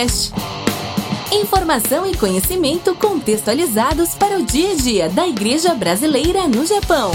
Cast. Informação e conhecimento contextualizados para o dia a dia da Igreja Brasileira no Japão.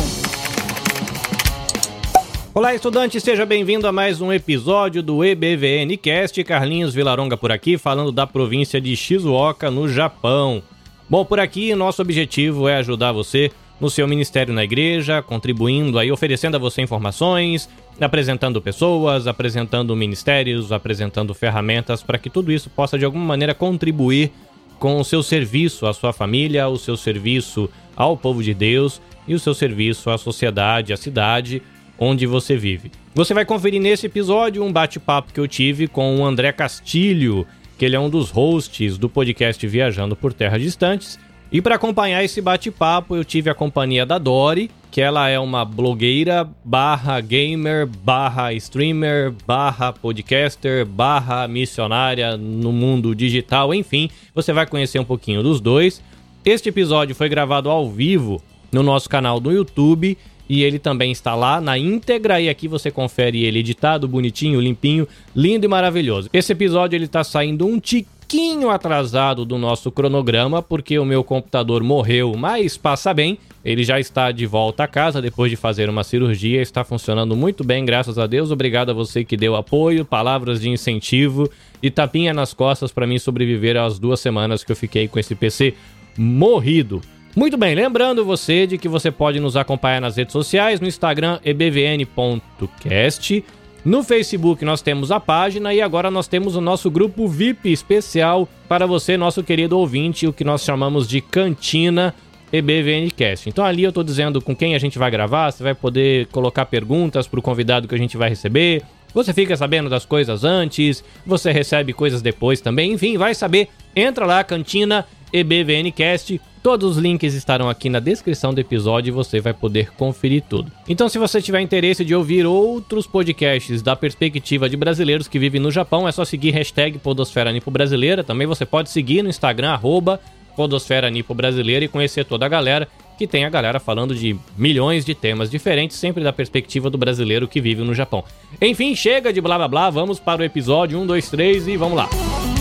Olá, estudante, seja bem-vindo a mais um episódio do EBVN Cast. Carlinhos Vilaronga por aqui, falando da província de Shizuoka, no Japão. Bom, por aqui, nosso objetivo é ajudar você no seu ministério na igreja, contribuindo aí, oferecendo a você informações, apresentando pessoas, apresentando ministérios, apresentando ferramentas para que tudo isso possa de alguma maneira contribuir com o seu serviço à sua família, o seu serviço ao povo de Deus e o seu serviço à sociedade, à cidade onde você vive. Você vai conferir nesse episódio um bate-papo que eu tive com o André Castilho, que ele é um dos hosts do podcast Viajando por Terras Distantes. E para acompanhar esse bate-papo, eu tive a companhia da Dori, que ela é uma blogueira barra gamer, barra streamer, barra podcaster, barra missionária no mundo digital, enfim, você vai conhecer um pouquinho dos dois. Este episódio foi gravado ao vivo no nosso canal do YouTube e ele também está lá na íntegra e aqui você confere ele editado, bonitinho, limpinho, lindo e maravilhoso. Esse episódio ele está saindo um tiquinho atrasado do nosso cronograma porque o meu computador morreu, mas passa bem. Ele já está de volta a casa depois de fazer uma cirurgia, está funcionando muito bem, graças a Deus. Obrigado a você que deu apoio, palavras de incentivo e tapinha nas costas para mim sobreviver às duas semanas que eu fiquei com esse PC morrido. Muito bem, lembrando você de que você pode nos acompanhar nas redes sociais, no Instagram ebvn.cast, no Facebook nós temos a página e agora nós temos o nosso grupo VIP especial para você, nosso querido ouvinte, o que nós chamamos de Cantina EBVNcast. Então ali eu estou dizendo com quem a gente vai gravar, você vai poder colocar perguntas para o convidado que a gente vai receber. Você fica sabendo das coisas antes, você recebe coisas depois também, enfim, vai saber. Entra lá, Cantina EBVNcast. Todos os links estarão aqui na descrição do episódio e você vai poder conferir tudo. Então, se você tiver interesse de ouvir outros podcasts da perspectiva de brasileiros que vivem no Japão, é só seguir hashtag Podosfera Nipo Brasileira. Também você pode seguir no Instagram, arroba Podosfera Nipo Brasileira e conhecer toda a galera, que tem a galera falando de milhões de temas diferentes, sempre da perspectiva do brasileiro que vive no Japão. Enfim, chega de blá blá blá, vamos para o episódio 1, 2, 3 e vamos lá. Ah,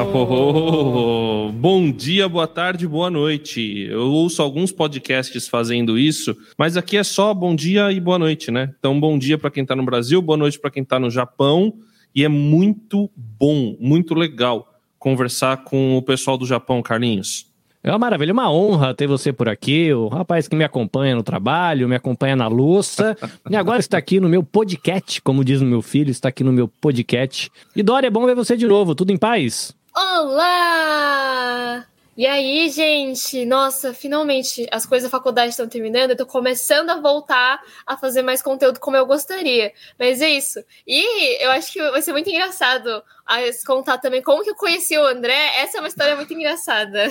oh, oh, oh, bom dia, boa tarde, boa noite. Eu ouço alguns podcasts fazendo isso, mas aqui é só bom dia e boa noite, né? Então, bom dia para quem está no Brasil, boa noite para quem está no Japão. E é muito bom, muito legal conversar com o pessoal do Japão, Carlinhos. É uma maravilha, é uma honra ter você por aqui, o rapaz que me acompanha no trabalho, me acompanha na louça, e agora está aqui no meu podcast, como diz o meu filho, está aqui no meu podcast. E Dória, é bom ver você de novo, tudo em paz? Olá! E aí, gente? Nossa, finalmente as coisas da faculdade estão terminando. Eu tô começando a voltar a fazer mais conteúdo como eu gostaria. Mas é isso. E eu acho que vai ser muito engraçado contar também como que eu conheci o André. Essa é uma história muito engraçada.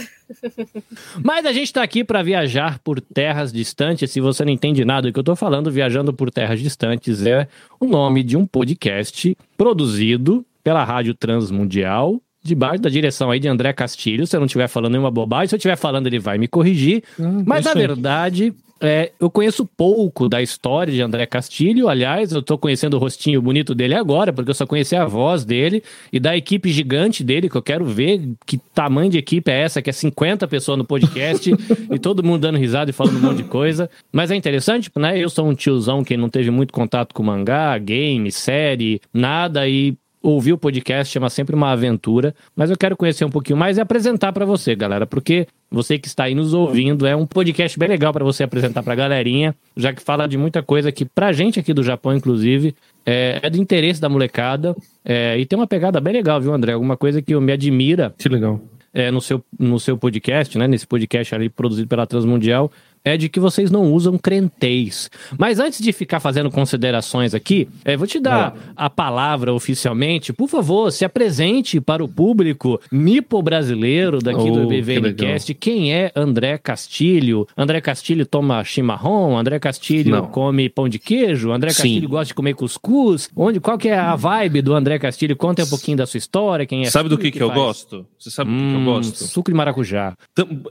Mas a gente tá aqui para viajar por terras distantes. Se você não entende nada do que eu tô falando, Viajando por Terras Distantes é o nome de um podcast produzido pela Rádio Transmundial debaixo da direção aí de André Castilho, se eu não estiver falando nenhuma bobagem, se eu estiver falando ele vai me corrigir, ah, mas na verdade... É, eu conheço pouco da história de André Castilho, aliás, eu estou conhecendo o rostinho bonito dele agora, porque eu só conheci a voz dele e da equipe gigante dele, que eu quero ver que tamanho de equipe é essa, que é 50 pessoas no podcast e todo mundo dando risada e falando um monte de coisa. Mas é interessante, né? Eu sou um tiozão que não teve muito contato com mangá, game, série, nada, e ouvir o podcast chama sempre uma aventura, mas eu quero conhecer um pouquinho mais e apresentar para você, galera, porque você que está aí nos ouvindo, é um podcast bem legal para você apresentar para a galerinha, já que fala de muita coisa que pra gente aqui do Japão, inclusive, é, é do interesse da molecada é, e tem uma pegada bem legal, viu, André? Alguma coisa que me admira. Que legal. É, no, seu, no seu podcast, né? Nesse podcast ali produzido pela Transmundial, é de que vocês não usam crentez. Mas antes de ficar fazendo considerações aqui, é, vou te dar a palavra oficialmente. Por favor, se apresente para o público nipo-brasileiro daqui oh, do BVNcast. Que quem é André Castilho? André Castilho toma chimarrão? André Castilho não. come pão de queijo? André Castilho Sim. gosta de comer cuscuz? Onde, qual que é a vibe do André Castilho? Conta um pouquinho da sua história, quem é Sabe do que, que, que eu gosto? Você sabe hum, do que eu hum, gosto? Suco de maracujá.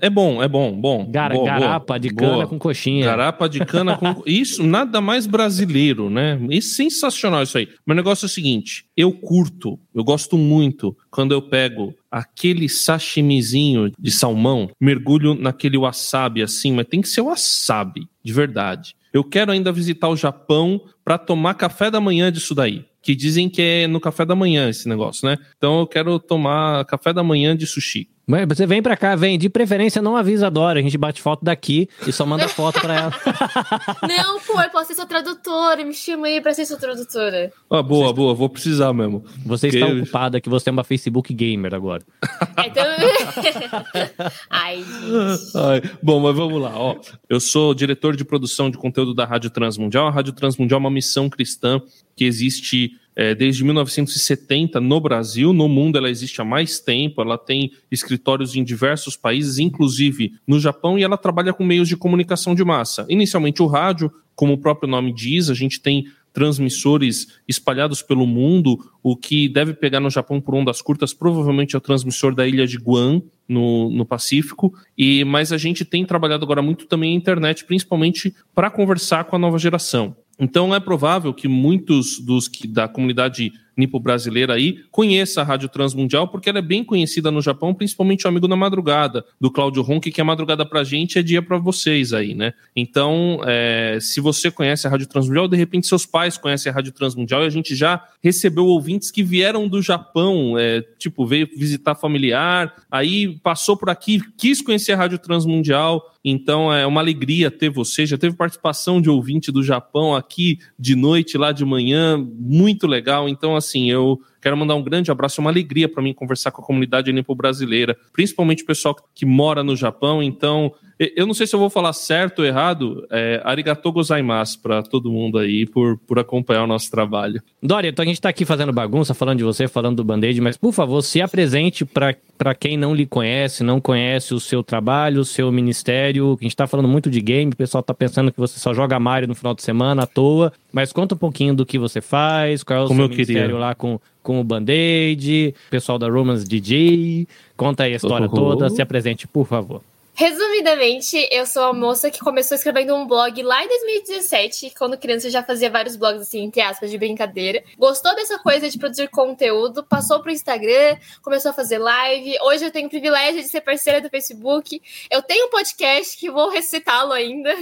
É bom, é bom, bom. Gar bom garapa de cana Boa. com coxinha. Garapa de cana com. Isso, nada mais brasileiro, né? E sensacional isso aí. Meu negócio é o seguinte: eu curto, eu gosto muito quando eu pego aquele sashimizinho de salmão, mergulho naquele wasabi assim, mas tem que ser wasabi, de verdade. Eu quero ainda visitar o Japão para tomar café da manhã disso daí que dizem que é no café da manhã esse negócio, né? Então eu quero tomar café da manhã de sushi. Você vem pra cá, vem. De preferência, não avisa a Dora. A gente bate foto daqui e só manda foto pra ela. não, pô, eu posso ser sua tradutora. Me chama aí pra ser sua tradutora. Ah, boa, você boa. Vou precisar mesmo. Você está ocupada que você é uma Facebook gamer agora. Então... Ai, gente. Ai, bom, mas vamos lá. Ó, eu sou diretor de produção de conteúdo da Rádio Transmundial. A Rádio Transmundial é uma missão cristã que existe é, desde 1970 no Brasil, no mundo ela existe há mais tempo, ela tem escritórios em diversos países, inclusive no Japão, e ela trabalha com meios de comunicação de massa. Inicialmente o rádio, como o próprio nome diz, a gente tem transmissores espalhados pelo mundo, o que deve pegar no Japão por ondas curtas, provavelmente é o transmissor da ilha de Guam, no, no Pacífico, e mas a gente tem trabalhado agora muito também a internet, principalmente para conversar com a nova geração. Então é provável que muitos dos que da comunidade nipo-brasileira aí conheça a Rádio Transmundial, porque ela é bem conhecida no Japão, principalmente o Amigo da Madrugada, do Cláudio Ronque, que é madrugada pra gente, é dia para vocês aí, né? Então, é, se você conhece a Rádio Transmundial, de repente seus pais conhecem a Rádio Transmundial, e a gente já recebeu ouvintes que vieram do Japão, é, tipo, veio visitar familiar, aí passou por aqui, quis conhecer a Rádio Transmundial, então é uma alegria ter você. Já teve participação de ouvinte do Japão aqui de noite, lá de manhã, muito legal. Então, assim, eu quero mandar um grande abraço, é uma alegria para mim conversar com a comunidade nipo brasileira, principalmente o pessoal que mora no Japão. Então, eu não sei se eu vou falar certo ou errado. É, arigatou gozaimasu para todo mundo aí por, por acompanhar o nosso trabalho. Dória, então a gente está aqui fazendo bagunça, falando de você, falando do Band-Aid, mas por favor, se apresente para quem não lhe conhece, não conhece o seu trabalho, o seu ministério. A gente está falando muito de game, o pessoal está pensando que você só joga Mario no final de semana à toa, mas conta um pouquinho do que você faz, qual é o Como seu ministério queria. lá com, com o Band-Aid, pessoal da Romance DJ. Conta aí a história uhum. toda, se apresente, por favor. Resumidamente, eu sou a moça que começou escrevendo um blog lá em 2017, quando criança eu já fazia vários blogs, assim, entre aspas, de brincadeira. Gostou dessa coisa de produzir conteúdo, passou pro Instagram, começou a fazer live. Hoje eu tenho o privilégio de ser parceira do Facebook. Eu tenho um podcast que vou recitá-lo ainda.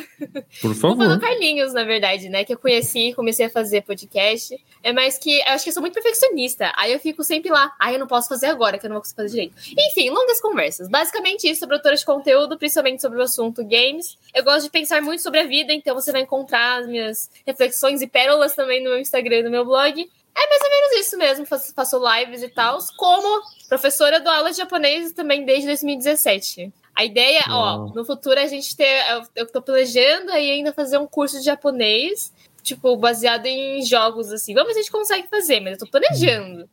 Por favor. do Carlinhos, na verdade, né? Que eu conheci, comecei a fazer podcast. É mais que eu acho que eu sou muito perfeccionista. Aí eu fico sempre lá. Aí ah, eu não posso fazer agora, que eu não vou conseguir fazer direito. Enfim, longas conversas. Basicamente isso, produtora de conteúdo principalmente sobre o assunto games. Eu gosto de pensar muito sobre a vida, então você vai encontrar as minhas reflexões e pérolas também no meu Instagram e no meu blog. É mais ou menos isso mesmo, faço, faço lives e tal, como professora do aula de japonês também desde 2017. A ideia, ó, no futuro a gente ter. Eu, eu tô planejando aí ainda fazer um curso de japonês, tipo, baseado em jogos, assim. Vamos ver se a gente consegue fazer, mas eu tô planejando.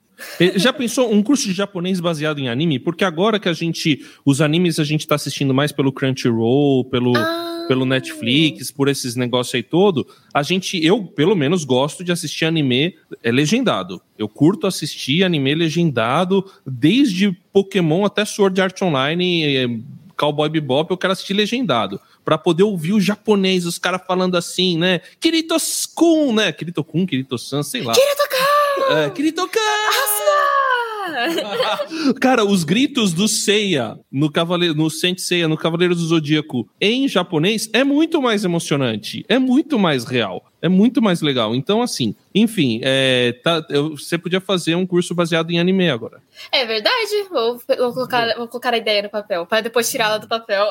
Já pensou um curso de japonês baseado em anime? Porque agora que a gente. Os animes a gente tá assistindo mais pelo Crunchyroll, pelo, ah. pelo Netflix, por esses negócios aí todo. A gente, eu pelo menos gosto de assistir anime é, legendado. Eu curto assistir anime legendado, desde Pokémon até Sword Art Online, é, Cowboy Bebop, eu quero assistir legendado para poder ouvir o japonês, os caras falando assim, né? Kirito-kun, né? Kirito-kun, Kirito-san, sei lá. Kirito-kun! É, Kirito-kun! Cara, os gritos do Seiya no Cavaleiro, no Saint Seiya, no Cavaleiro do Zodíaco em japonês é muito mais emocionante, é muito mais real. É muito mais legal. Então, assim, enfim, é, tá, eu, você podia fazer um curso baseado em anime agora. É verdade. Vou, vou, colocar, vou colocar a ideia no papel, para depois tirá-la do papel.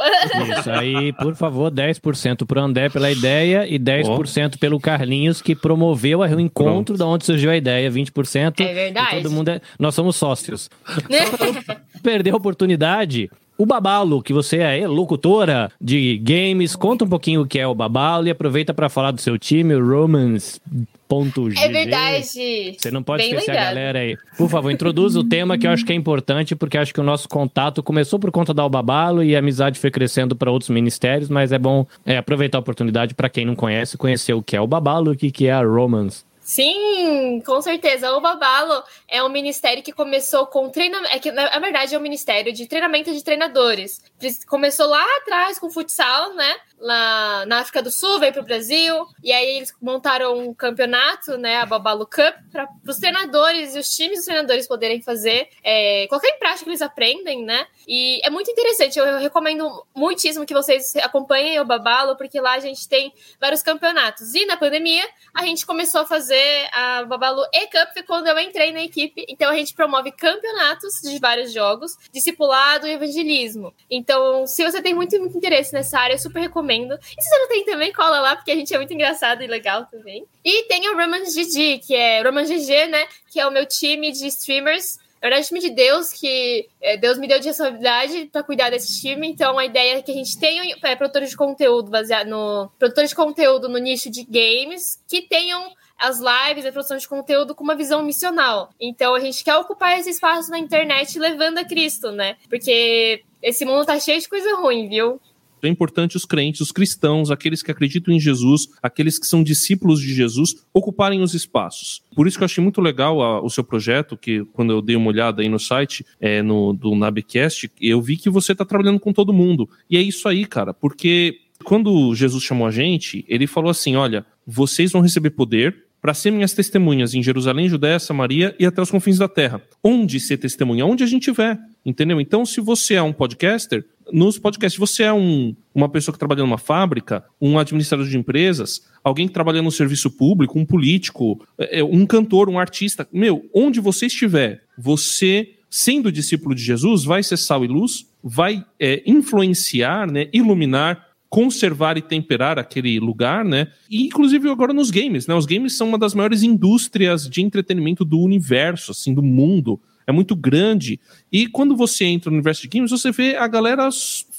Isso aí, por favor, 10% pro André pela ideia e 10% oh. pelo Carlinhos, que promoveu o encontro da onde surgiu a ideia. 20%. É verdade. Todo mundo é, nós somos sócios. perder a oportunidade, o Babalo, que você é locutora de games, conta um pouquinho o que é o Babalo e aproveita para falar do seu time, o Romans. É verdade. Você não pode Bem esquecer lembrado. a galera aí. Por favor, introduza o tema que eu acho que é importante, porque acho que o nosso contato começou por conta da Babalo e a amizade foi crescendo para outros ministérios, mas é bom é, aproveitar a oportunidade para quem não conhece, conhecer o que é o Babalo e o que é a Romans. Sim, com certeza. O Babalo é um ministério que começou com treinamento. É que, na verdade, é um ministério de treinamento de treinadores. Começou lá atrás com futsal, né? Lá na África do Sul, veio para o Brasil, e aí eles montaram um campeonato, né, a Babalu Cup, para os treinadores e os times dos treinadores poderem fazer, é, prática que eles aprendem, né? E é muito interessante, eu, eu recomendo muitíssimo que vocês acompanhem o Babalo, porque lá a gente tem vários campeonatos. E na pandemia, a gente começou a fazer a Babalu E-Cup quando eu entrei na equipe, então a gente promove campeonatos de vários jogos, discipulado e evangelismo. Então, se você tem muito, muito interesse nessa área, eu super recomendo. E se você não tem também, cola lá, porque a gente é muito engraçado e legal também. E tem o Roman GG, que é Roman GG, né? Que é o meu time de streamers. Na verdade, time de Deus, que é, Deus me deu de responsabilidade para cuidar desse time. Então, a ideia é que a gente tenha é, produtores de conteúdo baseado no. Produtores de conteúdo no nicho de games que tenham as lives, a produção de conteúdo com uma visão missional. Então a gente quer ocupar esse espaço na internet levando a Cristo, né? Porque esse mundo tá cheio de coisa ruim, viu? É importante os crentes, os cristãos, aqueles que acreditam em Jesus, aqueles que são discípulos de Jesus, ocuparem os espaços. Por isso que eu achei muito legal a, o seu projeto, que quando eu dei uma olhada aí no site é, no, do Nabcast, eu vi que você está trabalhando com todo mundo. E é isso aí, cara, porque quando Jesus chamou a gente, ele falou assim: olha, vocês vão receber poder para ser minhas testemunhas em Jerusalém, Judéia, Samaria e até os confins da terra. Onde ser testemunha? Onde a gente tiver, entendeu? Então, se você é um podcaster, nos podcasts, você é um, uma pessoa que trabalha numa fábrica, um administrador de empresas, alguém que trabalha no serviço público, um político, é, é, um cantor, um artista, meu, onde você estiver, você, sendo discípulo de Jesus, vai ser sal e luz, vai é, influenciar, né, iluminar conservar e temperar aquele lugar, né? E inclusive agora nos games, né? Os games são uma das maiores indústrias de entretenimento do universo, assim, do mundo. É muito grande. E quando você entra no universo de games, você vê a galera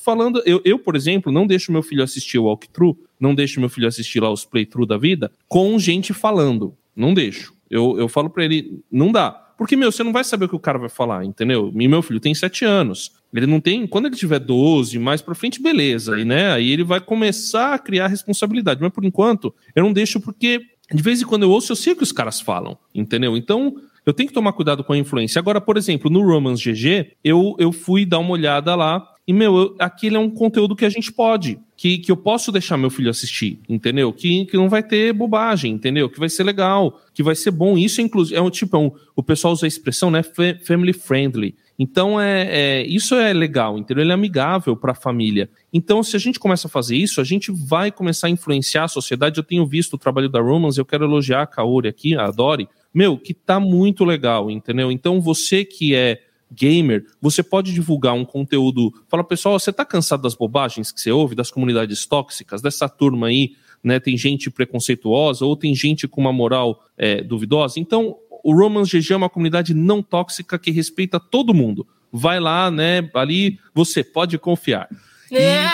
falando. Eu, eu por exemplo, não deixo meu filho assistir o walkthrough, não deixo meu filho assistir lá os playthrough da vida, com gente falando. Não deixo. Eu, eu falo para ele, não dá. Porque, meu, você não vai saber o que o cara vai falar, entendeu? E meu filho tem 7 anos. Ele não tem. Quando ele tiver 12, mais pra frente, beleza. E, né, aí ele vai começar a criar responsabilidade. Mas por enquanto, eu não deixo porque de vez em quando eu ouço, eu sei o que os caras falam, entendeu? Então, eu tenho que tomar cuidado com a influência. Agora, por exemplo, no Romans GG, eu, eu fui dar uma olhada lá e, meu, eu, aquilo é um conteúdo que a gente pode, que, que eu posso deixar meu filho assistir, entendeu? Que, que não vai ter bobagem, entendeu? Que vai ser legal, que vai ser bom. Isso, inclusive, é um tipo, é um, o pessoal usa a expressão, né? Family friendly. Então, é, é, isso é legal, entendeu? Ele é amigável para a família. Então, se a gente começa a fazer isso, a gente vai começar a influenciar a sociedade. Eu tenho visto o trabalho da Romans, eu quero elogiar a Kaori aqui, a Dori, meu, que tá muito legal, entendeu? Então, você que é gamer, você pode divulgar um conteúdo. Fala, pessoal, você tá cansado das bobagens que você ouve, das comunidades tóxicas, dessa turma aí, né? Tem gente preconceituosa ou tem gente com uma moral é, duvidosa. Então, o Romans GG é uma comunidade não tóxica que respeita todo mundo. Vai lá, né? Ali você pode confiar. É.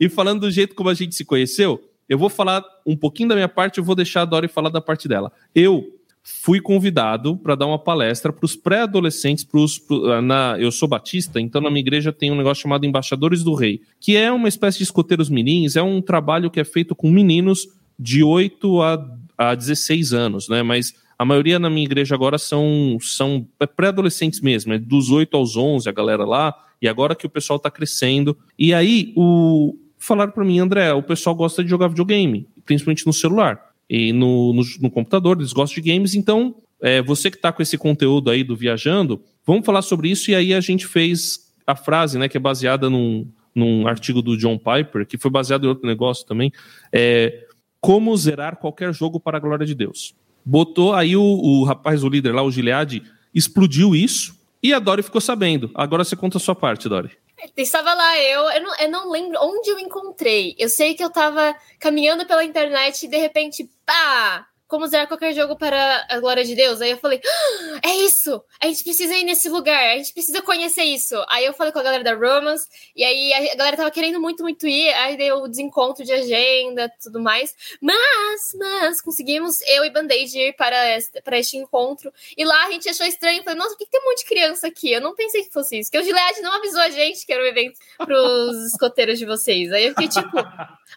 E, e falando do jeito como a gente se conheceu, eu vou falar um pouquinho da minha parte, eu vou deixar a Dori falar da parte dela. Eu fui convidado para dar uma palestra para os pré-adolescentes, pros, pro, na, eu sou batista, então na minha igreja tem um negócio chamado Embaixadores do Rei, que é uma espécie de escoteiros mirins, é um trabalho que é feito com meninos de 8 a, a 16 anos, né? Mas a maioria na minha igreja agora são, são pré-adolescentes mesmo, é dos 8 aos 11, a galera lá, e agora que o pessoal está crescendo. E aí, o falaram para mim, André, o pessoal gosta de jogar videogame, principalmente no celular e no, no, no computador, eles gostam de games, então é, você que está com esse conteúdo aí do Viajando, vamos falar sobre isso, e aí a gente fez a frase, né, que é baseada num, num artigo do John Piper, que foi baseado em outro negócio também, é como zerar qualquer jogo para a glória de Deus. Botou aí o, o rapaz, o líder lá, o Gilead, explodiu isso, e a Dori ficou sabendo. Agora você conta a sua parte, Dori. Estava lá eu, eu não, eu não lembro onde eu encontrei. Eu sei que eu estava caminhando pela internet e de repente, pá! Como zerar qualquer jogo para a glória de Deus. Aí eu falei, ah, é isso! A gente precisa ir nesse lugar, a gente precisa conhecer isso. Aí eu falei com a galera da Romans, e aí a galera tava querendo muito, muito ir, aí deu o desencontro de agenda tudo mais. Mas, mas, conseguimos, eu e Band-Aid, ir para este, para este encontro. E lá a gente achou estranho, falei, nossa, por que tem um monte de criança aqui? Eu não pensei que fosse isso. Que o Gilead não avisou a gente que era um evento pros escoteiros de vocês. Aí eu fiquei tipo.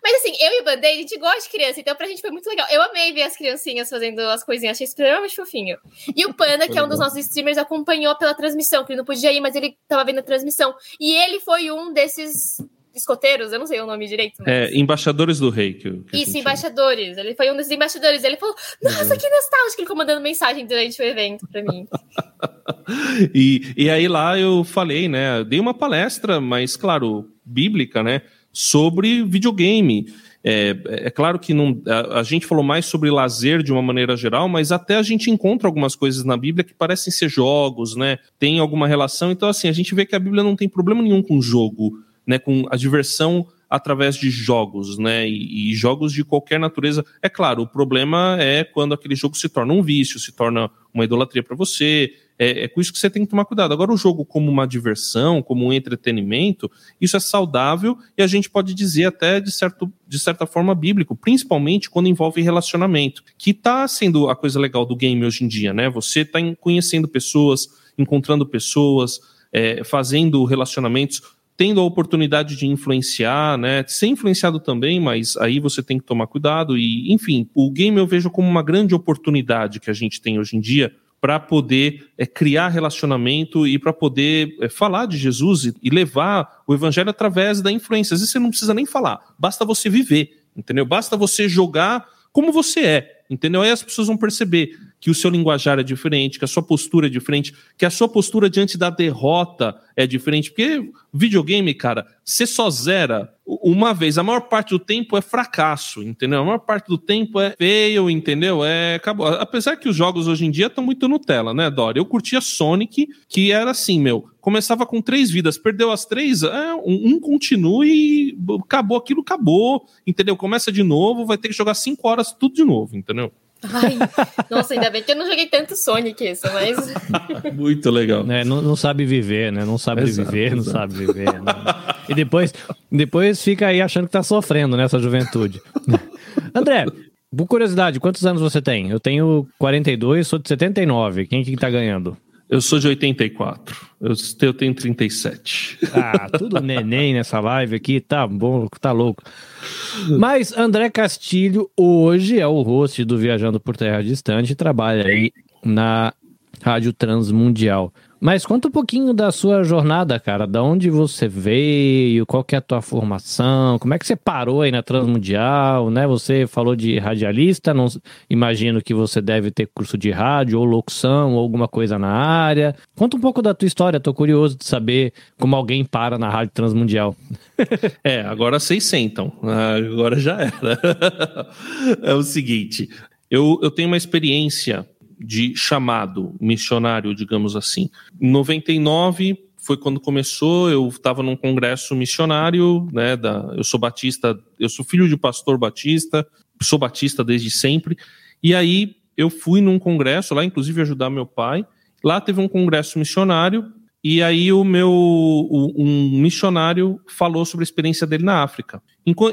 Mas assim, eu e Band-Aid, a gente gosta de criança, então pra gente foi muito legal. Eu amei ver as crianças criancinhas fazendo as coisinhas, achei extremamente fofinho. E o Panda, que é um dos nossos streamers, acompanhou pela transmissão, que ele não podia ir, mas ele tava vendo a transmissão. E ele foi um desses escoteiros, eu não sei o nome direito. Mas... É, embaixadores do rei. Que, que Isso, embaixadores. Ele foi um desses embaixadores. Ele falou: Nossa, uhum. que nostálgico! Ele ficou mandando mensagem durante o evento para mim. e, e aí lá eu falei, né? Dei uma palestra, mas claro, bíblica, né? Sobre videogame. É, é, claro que não, a, a, gente falou mais sobre lazer de uma maneira geral, mas até a gente encontra algumas coisas na Bíblia que parecem ser jogos, né? Tem alguma relação. Então, assim, a gente vê que a Bíblia não tem problema nenhum com jogo né, com a diversão através de jogos, né, e, e, jogos de qualquer natureza. É claro, o problema é quando aquele jogo se torna um vício, se torna uma idolatria para você. É, é, com isso que você tem que tomar cuidado. Agora, o jogo como uma diversão, como um entretenimento, isso é saudável e a gente pode dizer até de, certo, de certa forma bíblico, principalmente quando envolve relacionamento, que está sendo a coisa legal do game hoje em dia, né? Você está conhecendo pessoas, encontrando pessoas, é, fazendo relacionamentos tendo a oportunidade de influenciar, né? Ser influenciado também, mas aí você tem que tomar cuidado. E, enfim, o game eu vejo como uma grande oportunidade que a gente tem hoje em dia para poder é, criar relacionamento e para poder é, falar de Jesus e, e, levar o evangelho através da influência. Às vezes você não precisa nem falar, basta você viver, entendeu? Basta você jogar como você é, entendeu? Aí as pessoas vão perceber que o seu linguajar é diferente, que a sua postura é diferente, que a sua postura diante da derrota é diferente. Porque videogame, cara, você só zera uma vez. A maior parte do tempo é fracasso, entendeu? A maior parte do tempo é feio, entendeu? É acabou. Apesar que os jogos hoje em dia estão muito Nutella, né, Dori? Eu curtia Sonic, que era assim, meu. Começava com três vidas, perdeu as três, é, um, um continua e acabou aquilo, acabou, entendeu? Começa de novo, vai ter que jogar cinco horas tudo de novo, entendeu? Ai, nossa, ainda bem que eu não joguei tanto Sonic isso, mas. Muito legal. É, não, não, sabe viver, né? Não sabe exato, viver, exato. não sabe viver. Né? E depois, depois fica aí achando que tá sofrendo nessa juventude. André, por curiosidade, quantos anos você tem? Eu tenho 42, sou de 79. Quem que tá ganhando? Eu sou de 84. Eu, tenho 37. Ah, tudo neném nessa live aqui, tá bom, tá louco. Mas André Castilho hoje é o host do Viajando por Terra Distante e trabalha aí na Rádio Transmundial. Mas conta um pouquinho da sua jornada, cara. Da onde você veio, qual que é a tua formação, como é que você parou aí na Transmundial, né? Você falou de radialista, não imagino que você deve ter curso de rádio ou locução ou alguma coisa na área. Conta um pouco da tua história, tô curioso de saber como alguém para na Rádio Transmundial. é, agora vocês sentam. Agora já era. é o seguinte, eu, eu tenho uma experiência de chamado missionário, digamos assim. Em 99 foi quando começou, eu estava num congresso missionário, né, da, eu sou batista, eu sou filho de pastor batista, sou batista desde sempre, e aí eu fui num congresso lá, inclusive ajudar meu pai, lá teve um congresso missionário, e aí o meu um missionário falou sobre a experiência dele na África.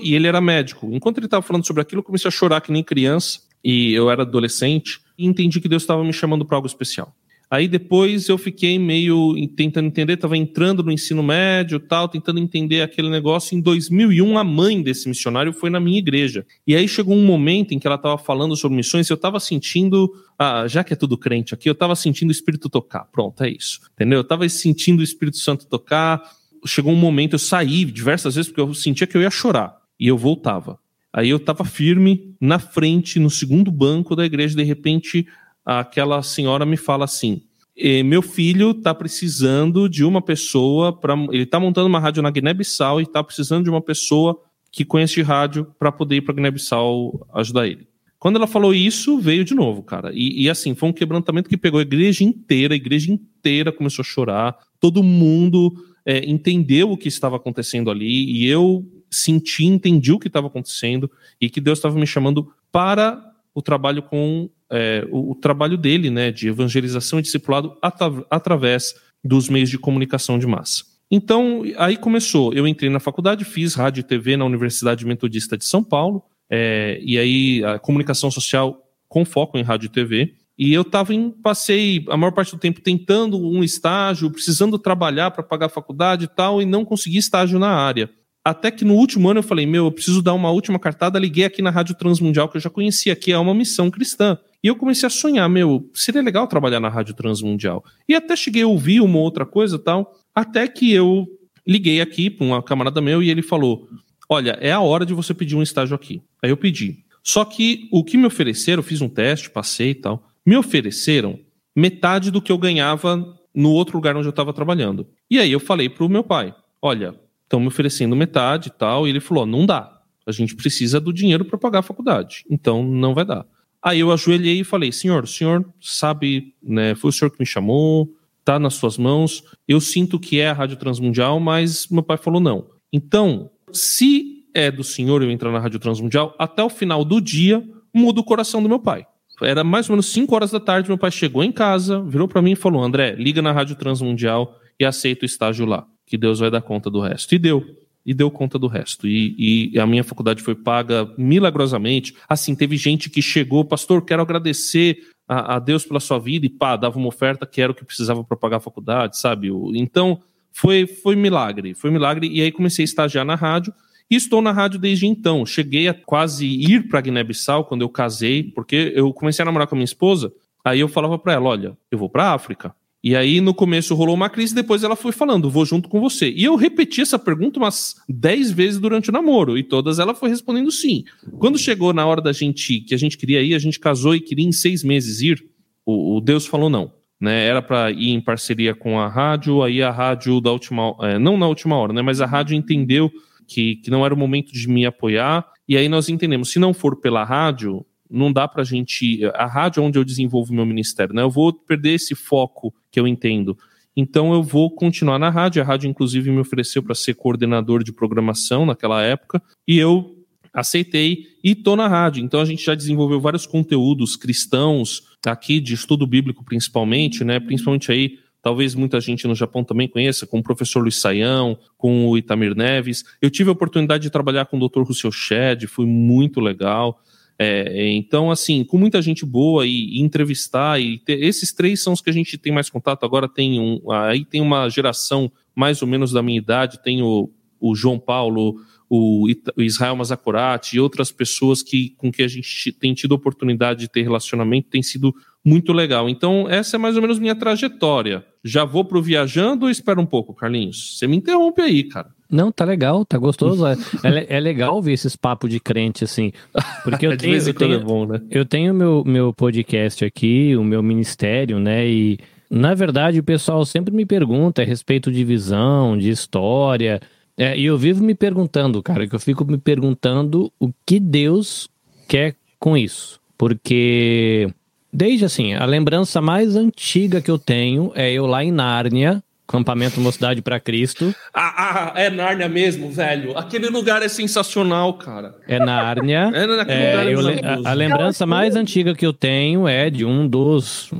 e ele era médico. Enquanto ele estava falando sobre aquilo, eu comecei a chorar que nem criança, e eu era adolescente, e entendi que Deus estava me chamando para algo especial. Aí depois eu fiquei meio tentando entender, estava entrando no ensino médio, tal, tentando entender aquele negócio. Em 2001, a mãe desse missionário foi na minha igreja. E aí chegou um momento em que ela estava falando sobre missões, e eu estava sentindo, ah, já que é tudo crente aqui, eu estava sentindo o Espírito tocar. Pronto, é isso. Entendeu? Eu estava sentindo o Espírito Santo tocar. Chegou um momento, eu saí diversas vezes porque eu sentia que eu ia chorar. E eu voltava. Aí eu estava firme na frente, no segundo banco da igreja, de repente aquela senhora me fala assim: meu filho está precisando de uma pessoa para. Ele está montando uma rádio na Guiné-Bissau e está precisando de uma pessoa que conhece rádio para poder ir para Guiné-Bissau ajudar ele. Quando ela falou isso, veio de novo, cara. E, e, assim, foi um quebrantamento que pegou a igreja inteira, a igreja inteira começou a chorar, todo mundo é, entendeu o que estava acontecendo ali, e eu senti, entendi o que estava acontecendo e que Deus estava me chamando para o trabalho com é, o, o, trabalho dele, né, de evangelização e discipulado através dos meios de comunicação de massa. Então, aí começou. Eu entrei na faculdade, fiz rádio e TV na Universidade Metodista de São Paulo, é, e aí a comunicação social com foco em rádio e TV. E eu estava em passei a maior parte do tempo tentando um estágio, precisando trabalhar para pagar a faculdade e tal, e não consegui estágio na área. Até que no último ano eu falei, meu, eu preciso dar uma última cartada, liguei aqui na Rádio Transmundial, que eu já conhecia, que é uma missão cristã. E eu comecei a sonhar, meu, seria legal trabalhar na Rádio Transmundial. E até cheguei a ouvir uma outra coisa tal, até que eu Liguei aqui para um camarada meu e ele falou: Olha, é a hora de você pedir um estágio aqui. Aí eu pedi. Só que o que me ofereceram, fiz um teste, passei e tal, me ofereceram metade do que eu ganhava no outro lugar onde eu estava trabalhando. E aí eu falei pro meu pai: Olha, estão me oferecendo metade e tal. E ele falou: Não dá. A gente precisa do dinheiro para pagar a faculdade. Então não vai dar. Aí eu ajoelhei e falei: Senhor, o senhor sabe, né? Foi o senhor que me chamou, tá nas suas mãos. Eu sinto que é a Rádio Transmundial, mas meu pai falou não. Então, se é do senhor eu entrar na Rádio Transmundial, até o final do dia muda o coração do meu pai. Era mais ou menos 5 horas da tarde, meu pai chegou em casa, virou para mim e falou: André, liga na Rádio Transmundial e aceita o estágio lá, que Deus vai dar conta do resto. E deu e deu conta do resto. E, e, a minha faculdade foi paga milagrosamente. Assim, teve gente que chegou, pastor, quero agradecer a, a Deus pela sua vida, e pá, dava uma oferta que era o que precisava para pagar a faculdade, sabe? Então, foi, foi milagre, foi milagre. E aí comecei a estagiar na rádio. E estou na rádio desde então. Cheguei a quase ir para Guiné-Bissau quando eu casei, porque eu comecei a namorar com a minha esposa. Aí eu falava para ela: olha, eu vou para África. E aí, no começo, rolou uma crise, depois ela foi falando, vou junto com você. E eu repeti essa pergunta umas 10 vezes durante o namoro, e todas ela foi respondendo sim. Quando chegou na hora da gente, que a gente queria ir, a gente casou e queria em seis meses ir, o, o Deus falou não. Né, era para ir em parceria com a rádio, aí a rádio da última, é, não na última hora, né, mas a rádio entendeu que, que não era o momento de me apoiar, e aí nós entendemos, se não for pela rádio, não dá para a gente. A rádio é onde eu desenvolvo meu ministério, né? Eu vou perder esse foco que eu entendo. Então eu vou continuar na rádio. A rádio, inclusive, me ofereceu para ser coordenador de programação naquela época, e eu aceitei e tô na rádio. Então a gente já desenvolveu vários conteúdos cristãos aqui de estudo bíblico principalmente, né? Principalmente aí talvez muita gente no Japão também conheça, com o professor Luiz Saião, com o Itamir Neves. Eu tive a oportunidade de trabalhar com o Dr. Rousseau Shed, foi muito legal. É, então, assim, com muita gente boa e, e entrevistar, e ter, esses três são os que a gente tem mais contato. Agora tem um, aí tem uma geração mais ou menos da minha idade, tem o, o João Paulo, o, Israel Mazakorati e outras pessoas que, com que a gente tem tido oportunidade de ter relacionamento, tem sido muito legal. Então, essa é mais ou menos minha trajetória. Já vou pro viajando ou espera um pouco, Carlinhos? Você me interrompe aí, cara. Não, tá legal, tá gostoso. é, é, é legal ver esses papos de crente, assim. Porque eu tenho, eu tenho, é bom, né? eu tenho meu, meu podcast aqui, o meu ministério, né? E, na verdade, o pessoal sempre me pergunta a respeito de visão, de história. É, e eu vivo me perguntando, cara, que eu fico me perguntando o que Deus quer com isso. Porque, desde assim, a lembrança mais antiga que eu tenho é eu lá em Nárnia, Campamento Mocidade para Cristo. Ah, ah, é Nárnia mesmo, velho. Aquele lugar é sensacional, cara. É Nárnia. é, naquele é, lugar é eu, a, a, lembrança mais antiga que eu tenho é de um dos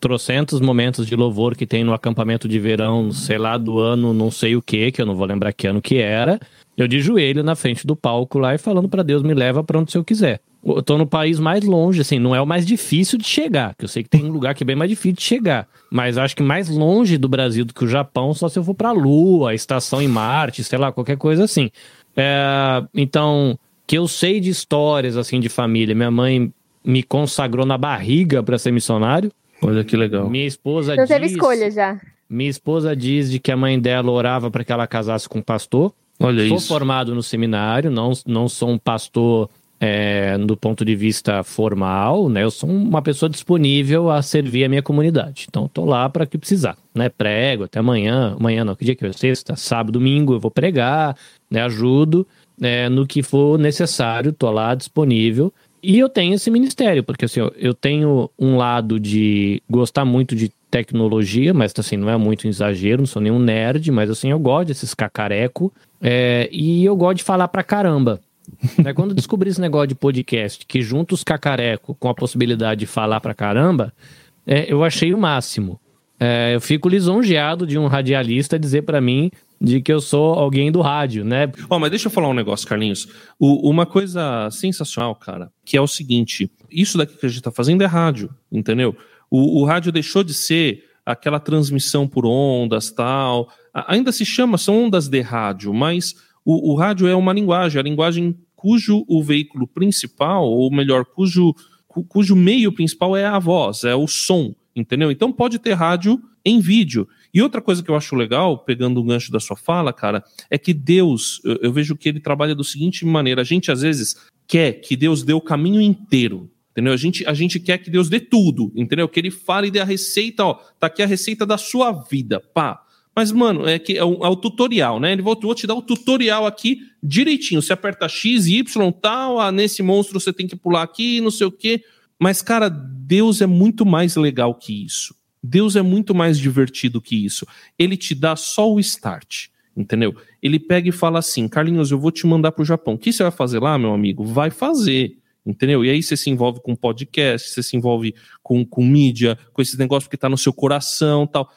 trocentos momentos de louvor que tem no acampamento de verão, sei lá, do ano não sei o que, que eu não vou lembrar que ano que era. Eu de joelho na frente do palco lá e falando para Deus me leva para onde eu quiser eu tô no país mais longe, assim, não é o mais difícil de chegar, que eu sei que tem um lugar que é bem mais difícil de chegar, mas acho que mais longe do Brasil do que o Japão, só se eu for pra Lua, a estação em Marte, sei lá, qualquer coisa assim. É, então, que eu sei de histórias, assim, de família, minha mãe me consagrou na barriga para ser missionário. Olha que legal. Minha esposa então, diz... teve escolha já. Minha esposa diz de que a mãe dela orava para que ela casasse com um pastor. Olha sou isso. formado no seminário, não, não sou um pastor é, do ponto de vista formal, né? Eu sou uma pessoa disponível a servir a minha comunidade. Então, estou lá para que precisar, né? Prego até amanhã, amanhã não, que dia que é? Sexta, sábado, domingo, eu vou pregar, né? Ajudo né? no que for necessário, estou lá disponível. E eu tenho esse ministério, porque assim, eu tenho um lado de gostar muito de tecnologia, mas assim, não é muito um exagero, não sou nenhum nerd, mas assim, eu gosto desses cacareco, é, e eu gosto de falar pra caramba. É quando descobri esse negócio de podcast, que junta os cacareco com a possibilidade de falar pra caramba, é, eu achei o máximo. É, eu fico lisonjeado de um radialista dizer para mim de que eu sou alguém do rádio, né? Ó, oh, mas deixa eu falar um negócio, Carlinhos. O, uma coisa sensacional, cara, que é o seguinte: isso daqui que a gente tá fazendo é rádio, entendeu? O, o rádio deixou de ser aquela transmissão por ondas tal. Ainda se chama, são ondas de rádio, mas o, o rádio é uma linguagem, a linguagem cujo o veículo principal, ou melhor, cujo, cu, cujo meio principal é a voz, é o som, entendeu? Então pode ter rádio em vídeo. E outra coisa que eu acho legal, pegando o gancho da sua fala, cara, é que Deus, eu, eu vejo que ele trabalha da seguinte maneira: a gente às vezes quer que Deus dê o caminho inteiro. Entendeu? A gente, a gente quer que Deus dê tudo, entendeu? Que ele fale e dê a receita, ó, tá aqui a receita da sua vida, pá. Mas, mano, é que é o, é o tutorial, né? Ele vou, vou te dar o tutorial aqui direitinho. Você aperta X, Y, tal, ah, nesse monstro você tem que pular aqui, não sei o quê. Mas, cara, Deus é muito mais legal que isso. Deus é muito mais divertido que isso. Ele te dá só o start, entendeu? Ele pega e fala assim: Carlinhos, eu vou te mandar pro Japão. O que você vai fazer lá, meu amigo? Vai fazer entendeu? E aí você se envolve com podcast, você se envolve com, com mídia, com esse negócio que está no seu coração tal.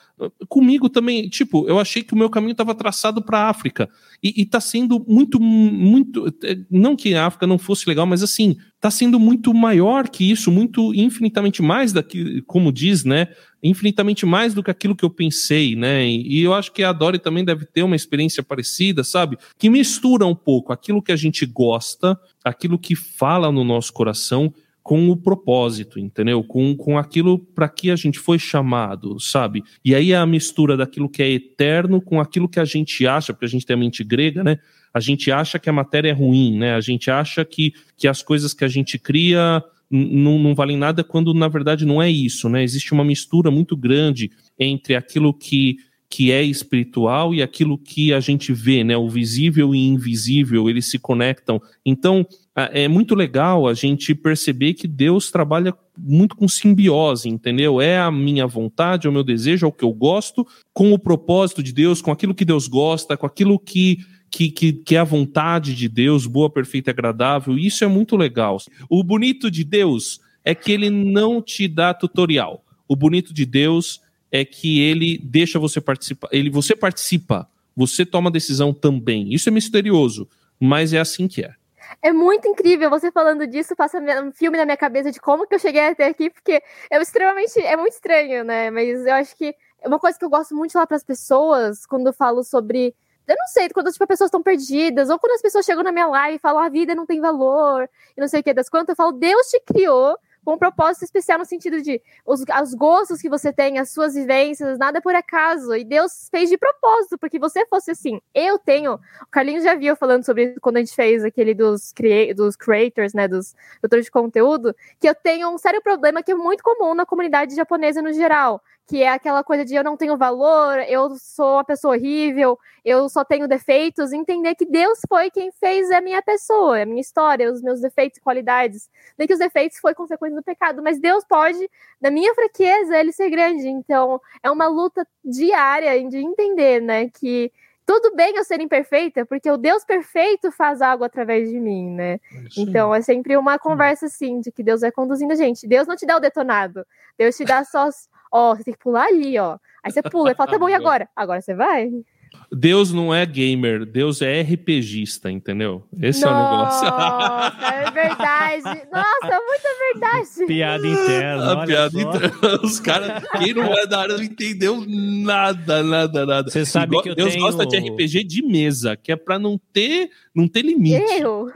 Comigo também, tipo, eu achei que o meu caminho estava traçado para a África. E, está sendo muito, muito. É, não que a África não fosse legal, mas assim, está sendo muito maior que isso, muito infinitamente mais daqui, como diz, né? Infinitamente mais do que aquilo que eu pensei, né? E, eu acho que a Dori também deve ter uma experiência parecida, sabe? Que mistura um pouco aquilo que a gente gosta, aquilo que fala no nosso coração com o propósito, entendeu? Com, com aquilo para que a gente foi chamado, sabe? E aí é a mistura daquilo que é eterno com aquilo que a gente acha, porque a gente tem a mente grega, né? A gente acha que a matéria é ruim, né? A gente acha que, que as coisas que a gente cria não, não valem nada quando na verdade não é isso, né? Existe uma mistura muito grande entre aquilo que que é espiritual e aquilo que a gente vê, né? O visível e invisível, eles se conectam. Então, é muito legal a gente perceber que Deus trabalha muito com simbiose, entendeu? É a minha vontade, é o meu desejo, é o que eu gosto, com o propósito de Deus, com aquilo que Deus gosta, com aquilo que que, que, que, é a vontade de Deus, boa, perfeita e agradável. Isso é muito legal. O bonito de Deus é que ele não te dá tutorial. O bonito de Deus é que ele deixa você participar, ele você participa, você toma decisão também. Isso é misterioso, mas é assim que é. É muito incrível você falando disso, passa um filme na minha cabeça de como que eu cheguei até aqui, porque é extremamente, é muito estranho, né? Mas eu acho que é uma coisa que eu gosto muito de falar para as pessoas quando eu falo sobre eu não sei, quando tipo, as pessoas estão perdidas, ou quando as pessoas chegam na minha live e falam a vida não tem valor, e não sei o que das quantas, eu falo, Deus te criou com um propósito especial no sentido de os, os gostos que você tem, as suas vivências, nada é por acaso. E Deus fez de propósito, porque você fosse assim. Eu tenho. O Carlinhos já viu falando sobre isso quando a gente fez aquele dos, dos creators, né? Dos produtores de conteúdo, que eu tenho um sério problema que é muito comum na comunidade japonesa no geral que é aquela coisa de eu não tenho valor, eu sou uma pessoa horrível, eu só tenho defeitos, entender que Deus foi quem fez a minha pessoa, a minha história, os meus defeitos e qualidades. Nem que os defeitos foi consequência do pecado, mas Deus pode, na minha fraqueza, ele ser grande. Então, é uma luta diária de entender, né, que tudo bem eu ser imperfeita, porque o Deus perfeito faz algo através de mim, né? Então é sempre uma conversa assim, de que Deus vai conduzindo a gente. Deus não te dá o detonado, Deus te dá só Ó, você tem que pular ali, ó. Aí você pula e fala, tá bom, e agora? Agora você vai? Deus não é gamer, Deus é RPGista, entendeu? Esse Nossa, é o negócio. Nossa, é verdade. Nossa, muita verdade. Piada interna. Piada só. interna. Os caras, quem não é da área não entendeu nada, nada, nada. Você sabe que eu Deus tenho... gosta de RPG de mesa, que é pra não ter, não ter limite. Eu?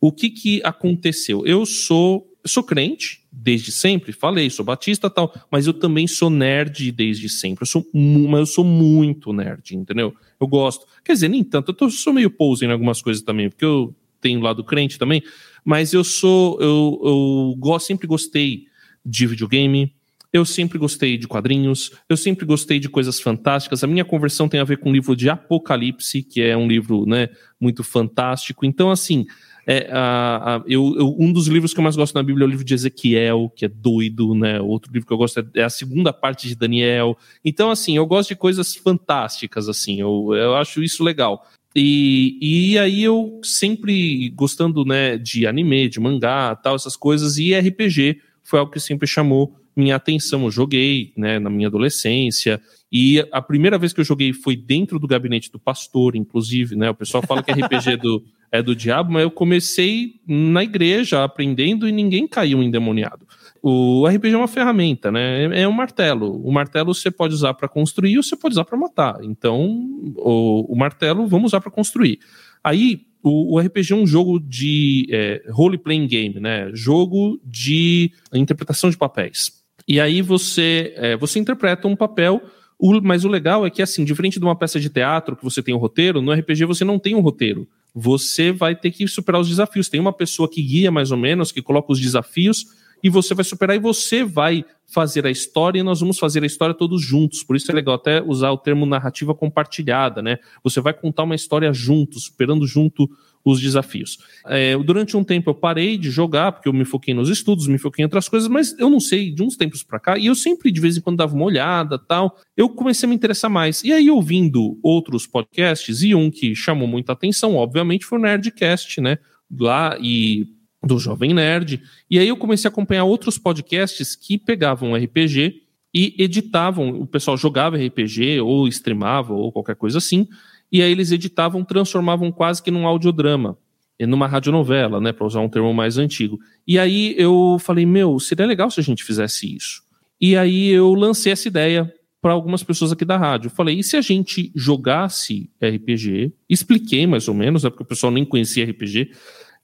O que que aconteceu? Eu sou, eu sou crente, desde sempre, falei, sou batista tal, mas eu também sou nerd desde sempre. Eu sou, mas eu sou muito nerd, entendeu? Eu gosto. Quer dizer, nem tanto, eu tô, sou meio pose em algumas coisas também, porque eu tenho lado crente também, mas eu sou, eu, eu gosto, sempre gostei de videogame, eu sempre gostei de quadrinhos, eu sempre gostei de coisas fantásticas. A minha conversão tem a ver com o livro de Apocalipse, que é um livro, né, muito fantástico. Então, assim, é, a, a, eu, eu, um dos livros que eu mais gosto na Bíblia é o livro de Ezequiel, que é doido, né? Outro livro que eu gosto é, é, a segunda parte de Daniel. Então, assim, eu gosto de coisas fantásticas, assim, eu, eu acho isso legal. E, e aí eu sempre gostando, né, de anime, de mangá, tal, essas coisas, e RPG foi algo que sempre chamou minha atenção. Eu joguei, né, na minha adolescência, e a primeira vez que eu joguei foi dentro do gabinete do pastor, inclusive, né? O pessoal fala que RPG do, é do diabo, mas eu comecei na igreja aprendendo e ninguém caiu endemoniado. O RPG é uma ferramenta, né? É, é um martelo. O martelo você pode usar para construir ou você pode usar para matar. Então, o, o, martelo vamos usar para construir. Aí, o, o, RPG é um jogo de é, role-playing game, né? Jogo de interpretação de papéis. E aí você, é, você interpreta um papel O, mas o legal é que, assim, diferente de uma peça de teatro que você tem um roteiro, no RPG você não tem um roteiro. Você vai ter que superar os desafios. Tem uma pessoa que guia mais ou menos, que coloca os desafios, e você vai superar e você vai fazer a história e nós vamos fazer a história todos juntos. Por isso é legal até usar o termo narrativa compartilhada, né? Você vai contar uma história juntos, superando junto os desafios. É, durante um tempo eu parei de jogar, porque eu me foquei nos estudos, me foquei em outras coisas, mas eu não sei, de uns tempos para cá, e eu sempre de vez em quando dava uma olhada tal, eu comecei a me interessar mais. E aí, ouvindo outros podcasts, e um que chamou muita atenção, obviamente, foi o Nerdcast, né? Lá e do Jovem Nerd. E aí eu comecei a acompanhar outros podcasts que pegavam RPG e editavam, o pessoal jogava RPG ou streamava ou qualquer coisa assim, e aí eles editavam, transformavam quase que num audiodrama, numa radionovela, né, para usar um termo mais antigo. E aí eu falei, meu, seria legal se a gente fizesse isso. E aí eu lancei essa ideia para algumas pessoas aqui da rádio. Falei, e se a gente jogasse RPG? Expliquei mais ou menos, né, porque o pessoal nem conhecia RPG.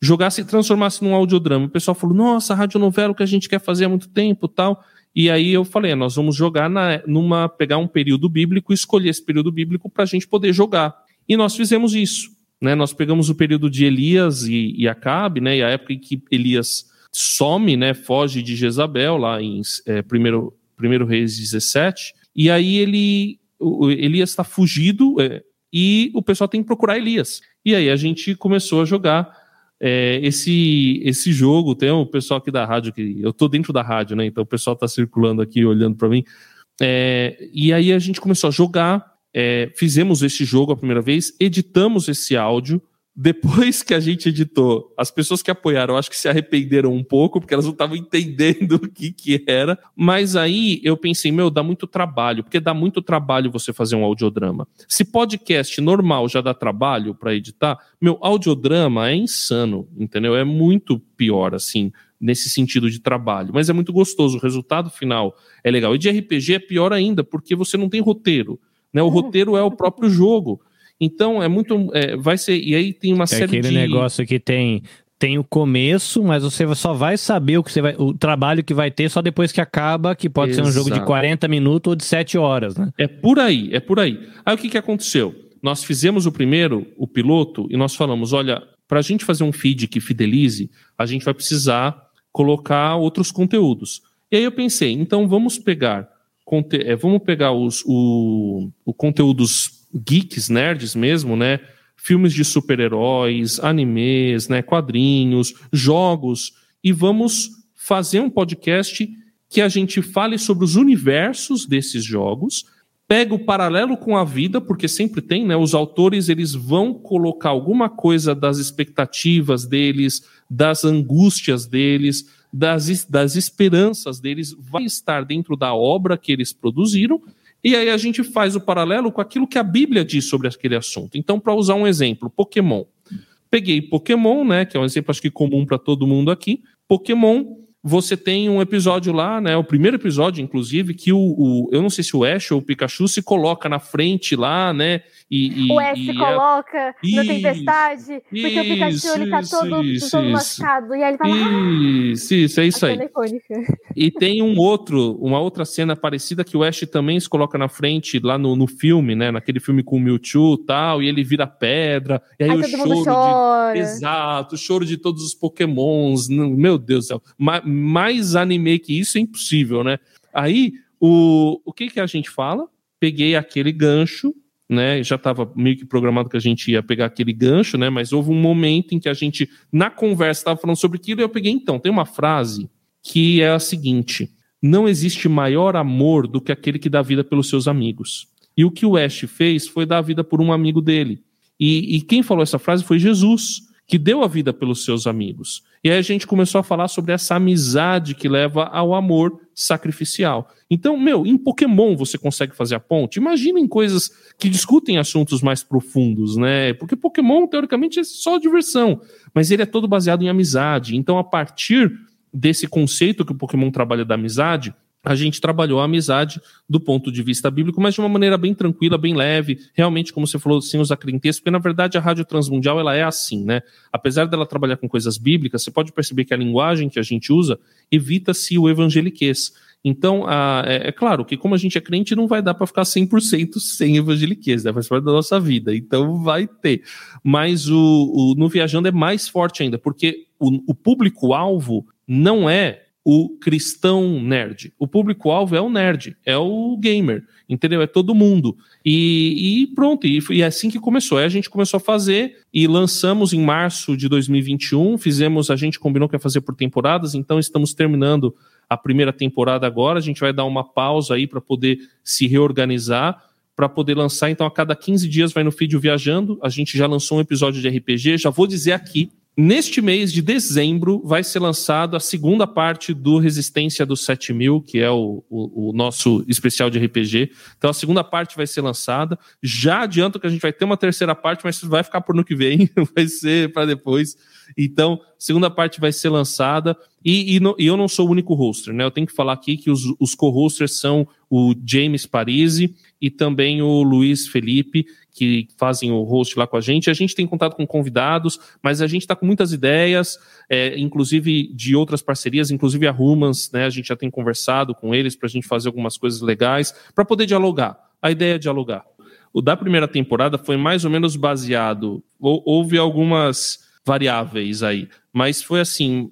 Jogasse e transformasse num audiodrama. O pessoal falou, nossa, radionovela que a gente quer fazer há muito tempo tal. E aí eu falei, nós vamos jogar na, numa pegar um período bíblico, escolher esse período bíblico para a gente poder jogar. E nós fizemos isso. Né? Nós pegamos o período de Elias e, e Acabe, né? E a época em que Elias some, né? Foge de Jezabel, lá em é, primeiro, primeiro Reis 17. E aí ele. O, Elias está fugido é, e o pessoal tem que procurar Elias. E aí a gente começou a jogar é, esse, esse jogo, tem o pessoal aqui da rádio, que eu tô dentro da rádio, né? Então o pessoal tá circulando aqui, olhando para mim. É, e aí a gente começou a jogar, é, fizemos esse jogo a primeira vez, editamos esse áudio, depois que a gente editou, as pessoas que apoiaram, acho que se arrependeram um pouco, porque elas não estavam entendendo o que que era. Mas aí eu pensei, meu, dá muito trabalho, porque dá muito trabalho você fazer um audiodrama. Se podcast normal já dá trabalho para editar, meu, audiodrama é insano, entendeu? É muito pior, assim, nesse sentido de trabalho. Mas é muito gostoso, o resultado final é legal. E de RPG é pior ainda, porque você não tem roteiro. Né? O roteiro é o próprio jogo. Então é muito. É, vai ser. E aí tem uma é série aquele de. negócio que tem. Tem o começo, mas você só vai saber o que você vai, o trabalho que vai ter só depois que acaba, que pode Exato. ser um jogo de 40 minutos ou de 7 horas, né? É por aí, é por aí. Aí o que, que aconteceu? Nós fizemos o primeiro, o piloto, e nós falamos: olha, para a gente fazer um feed que fidelize, a gente vai precisar colocar outros conteúdos. E aí eu pensei, então vamos pegar, é, vamos pegar os o, o conteúdos geeks, nerds mesmo, né? Filmes de super-heróis, animes, né? quadrinhos, jogos, e vamos fazer um podcast que a gente fale sobre os universos desses jogos, pega o paralelo com a vida, porque sempre tem, né? Os autores eles vão colocar alguma coisa das expectativas deles, das angústias deles, das, das esperanças deles, vai estar dentro da obra que eles produziram e aí a gente faz o paralelo com aquilo que a Bíblia diz sobre aquele assunto. Então, para usar um exemplo, Pokémon. Peguei Pokémon, né, que é um exemplo acho que comum para todo mundo aqui. Pokémon você tem um episódio lá, né? O primeiro episódio, inclusive, que o, o, eu não sei se o Ash ou o Pikachu se coloca na frente lá, né? E, e o Ash se coloca é... na tempestade, isso, porque o Pikachu ele tá todo, isso, todo machucado, e aí ele fala. Isso, isso, é isso aí. E tem um outro, uma outra cena parecida que o Ash também se coloca na frente lá no, no filme, né? Naquele filme com o Mewtwo e tal, e ele vira pedra, e aí, aí o choro de. Exato, o choro de todos os Pokémons. Meu Deus do céu mais anime que isso é impossível, né? Aí, o, o que que a gente fala? Peguei aquele gancho, né? Já estava meio que programado que a gente ia pegar aquele gancho, né? Mas houve um momento em que a gente, na conversa, estava falando sobre aquilo e eu peguei, então, tem uma frase que é a seguinte: não existe maior amor do que aquele que dá vida pelos seus amigos. E o que o Ash fez foi dar a vida por um amigo dele. E, e quem falou essa frase foi Jesus que deu a vida pelos seus amigos. E aí a gente começou a falar sobre essa amizade que leva ao amor sacrificial. Então, meu, em Pokémon você consegue fazer a ponte? Imagina em coisas que discutem assuntos mais profundos, né? Porque Pokémon, teoricamente, é só diversão, mas ele é todo baseado em amizade. Então, a partir desse conceito que o Pokémon trabalha da amizade, a gente trabalhou a amizade do ponto de vista bíblico, mas de uma maneira bem tranquila, bem leve, realmente, como você falou, sem usar crentez, porque na verdade a Rádio Transmundial ela é assim, né? Apesar dela trabalhar com coisas bíblicas, você pode perceber que a linguagem que a gente usa evita-se o evangeliquez. Então, a, é, é, claro que como a gente é crente, não vai dar para ficar 100% sem evangeliquez, né? faz parte da nossa vida, então vai ter. Mas o, o no Viajando é mais forte ainda, porque o, o público-alvo não é o cristão nerd. O público-alvo é o nerd, é o gamer, entendeu? É todo mundo. E, e pronto, e, e, é assim que começou. Aí a gente começou a fazer e lançamos em março de 2021. Fizemos, a gente combinou que ia fazer por temporadas, então estamos terminando a primeira temporada agora. A gente vai dar uma pausa aí para poder se reorganizar, para poder lançar. Então, a cada 15 dias vai no feed Viajando. A gente já lançou um episódio de RPG. Já vou dizer aqui Neste mês de dezembro vai ser lançado a segunda parte do Resistência dos 7000, que é o, o, o, nosso especial de RPG. Então a segunda parte vai ser lançada. Já adianto que a gente vai ter uma terceira parte, mas vai ficar por no que vem, vai ser para depois. Então, segunda parte vai ser lançada. E, e, no, e, eu não sou o único hoster, né? Eu tenho que falar aqui que os, os co-hosters são o James Parisi e também o Luiz Felipe, que fazem o host lá com a gente. A gente tem contato com convidados, mas a gente está com muitas ideias, é, inclusive de outras parcerias, inclusive a Humans, né? A gente já tem conversado com eles para a gente fazer algumas coisas legais, para poder dialogar. A ideia é dialogar. O da primeira temporada foi mais ou menos baseado, houve algumas variáveis aí, mas foi assim,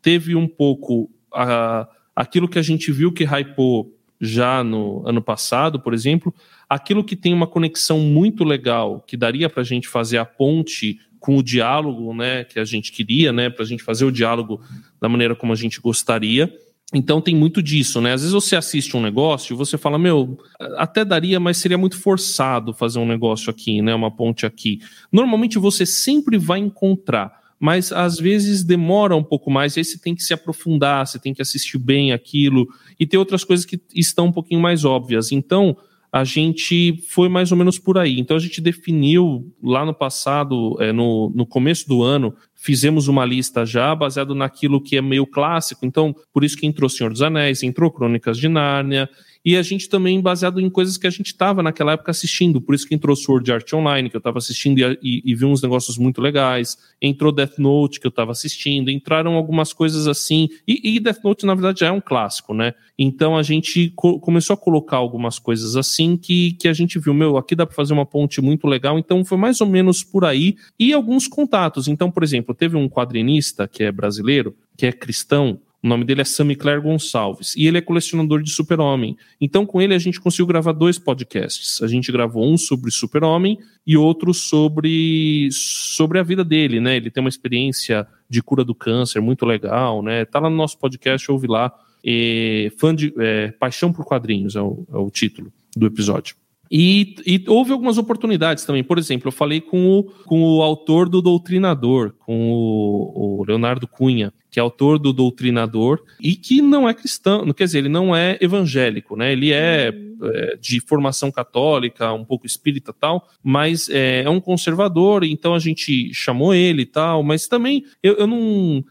teve um pouco a, aquilo que a gente viu que hypou já no ano passado, por exemplo, aquilo que tem uma conexão muito legal, que daria para a gente fazer a ponte com o diálogo, né, que a gente queria, né, para a gente fazer o diálogo da maneira como a gente gostaria. Então tem muito disso, né? Às vezes você assiste um negócio e você fala, meu, até daria, mas seria muito forçado fazer um negócio aqui, né? Uma ponte aqui. Normalmente você sempre vai encontrar mas às vezes demora um pouco mais, e aí você tem que se aprofundar, você tem que assistir bem aquilo, e tem outras coisas que estão um pouquinho mais óbvias. Então, a gente foi mais ou menos por aí. Então a gente definiu lá no passado, é, no, no começo do ano, fizemos uma lista já baseado naquilo que é meio clássico. Então, por isso que entrou Senhor dos Anéis, entrou Crônicas de Nárnia, e a gente também baseado em coisas que a gente estava naquela época assistindo, por isso que entrou Sword Art Online, que eu estava assistindo e, e, e, vi uns negócios muito legais, entrou Death Note, que eu estava assistindo, entraram algumas coisas assim, e, e, Death Note na verdade já é um clássico, né? Então a gente co começou a colocar algumas coisas assim que, que a gente viu, meu, aqui dá para fazer uma ponte muito legal, então foi mais ou menos por aí, e alguns contatos. Então, por exemplo, teve um quadrinista que é brasileiro, que é cristão, o nome dele é Sammy Claire Gonçalves. E ele é colecionador de Super-Homem. Então, com ele, a gente conseguiu gravar dois podcasts. A gente gravou um sobre Super-Homem e outro sobre, sobre a vida dele, né? Ele tem uma experiência de cura do câncer muito legal, né? Tá lá no nosso podcast, ouve lá. E, fã de é, Paixão por Quadrinhos é o, é o título do episódio. E, e, houve algumas oportunidades também. Por exemplo, eu falei com o, com o autor do Doutrinador, com o, o, Leonardo Cunha, que é autor do Doutrinador e que não é cristão, quer dizer, ele não é evangélico, né? Ele é, é de formação católica, um pouco espírita tal, mas é, é um conservador, então a gente chamou ele e tal, mas também eu, eu não